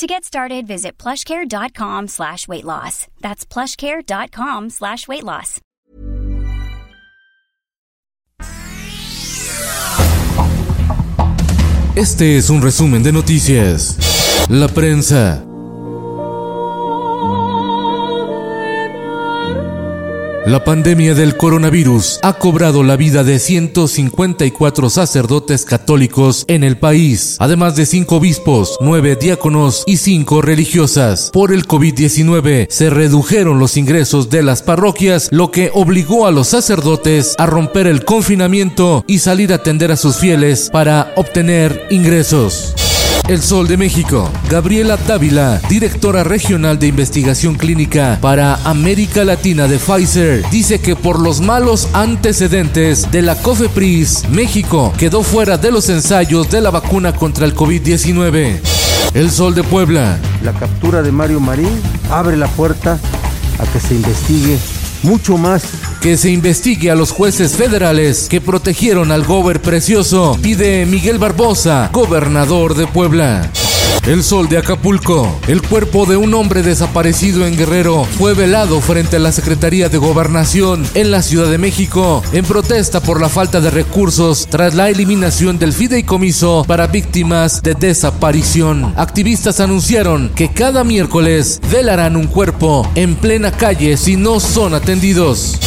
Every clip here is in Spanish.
To get started, visit plushcare.com slash weight loss. That's plushcare.com slash weight loss. Este es un resumen de noticias. La prensa. La pandemia del coronavirus ha cobrado la vida de 154 sacerdotes católicos en el país, además de 5 obispos, 9 diáconos y 5 religiosas. Por el COVID-19 se redujeron los ingresos de las parroquias, lo que obligó a los sacerdotes a romper el confinamiento y salir a atender a sus fieles para obtener ingresos. El Sol de México. Gabriela Dávila, directora regional de investigación clínica para América Latina de Pfizer, dice que por los malos antecedentes de la COFEPRIS, México quedó fuera de los ensayos de la vacuna contra el COVID-19. El Sol de Puebla. La captura de Mario Marín abre la puerta a que se investigue mucho más que se investigue a los jueces federales que protegieron al gober precioso, pide Miguel Barbosa, gobernador de Puebla. El sol de Acapulco. El cuerpo de un hombre desaparecido en Guerrero fue velado frente a la Secretaría de Gobernación en la Ciudad de México en protesta por la falta de recursos tras la eliminación del fideicomiso para víctimas de desaparición. Activistas anunciaron que cada miércoles velarán un cuerpo en plena calle si no son atendidos.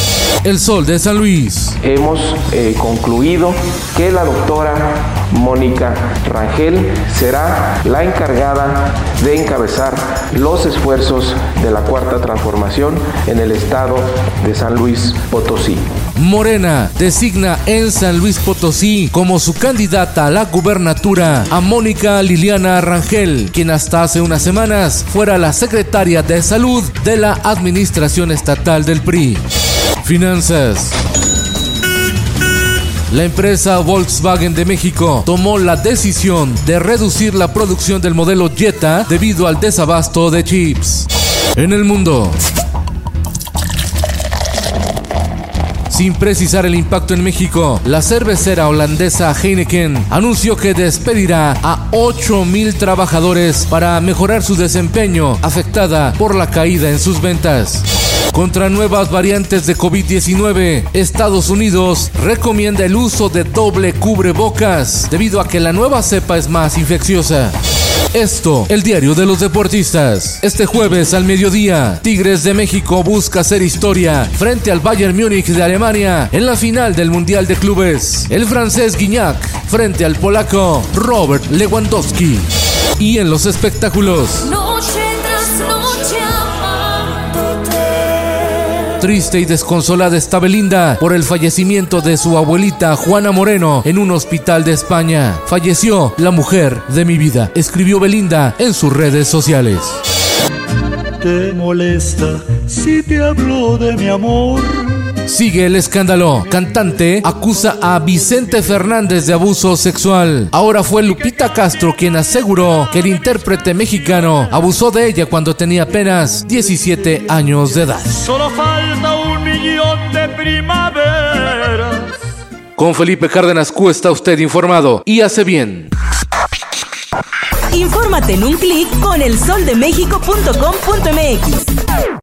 El Sol de San Luis. Hemos eh, concluido que la doctora Mónica Rangel será la encargada de encabezar los esfuerzos de la cuarta transformación en el estado de San Luis Potosí. Morena designa en San Luis Potosí como su candidata a la gubernatura a Mónica Liliana Rangel, quien hasta hace unas semanas fuera la secretaria de salud de la administración estatal del PRI. Finanzas. La empresa Volkswagen de México tomó la decisión de reducir la producción del modelo Jetta debido al desabasto de chips. En el mundo. Sin precisar el impacto en México, la cervecera holandesa Heineken anunció que despedirá a 8.000 trabajadores para mejorar su desempeño afectada por la caída en sus ventas. Contra nuevas variantes de COVID-19, Estados Unidos recomienda el uso de doble cubrebocas debido a que la nueva cepa es más infecciosa. Esto, el diario de los deportistas. Este jueves al mediodía, Tigres de México busca hacer historia frente al Bayern Múnich de Alemania en la final del Mundial de Clubes. El francés Guignac frente al polaco Robert Lewandowski. Y en los espectáculos. Triste y desconsolada está Belinda por el fallecimiento de su abuelita Juana Moreno en un hospital de España. Falleció la mujer de mi vida, escribió Belinda en sus redes sociales. ¿Te molesta si te hablo de mi amor? Sigue el escándalo. Cantante acusa a Vicente Fernández de abuso sexual. Ahora fue Lupita Castro quien aseguró que el intérprete mexicano abusó de ella cuando tenía apenas 17 años de edad. Solo falta un millón de primaveras. Con Felipe Cárdenas Q está usted informado y hace bien. Infórmate en un clic con elsoldemexico.com.mx.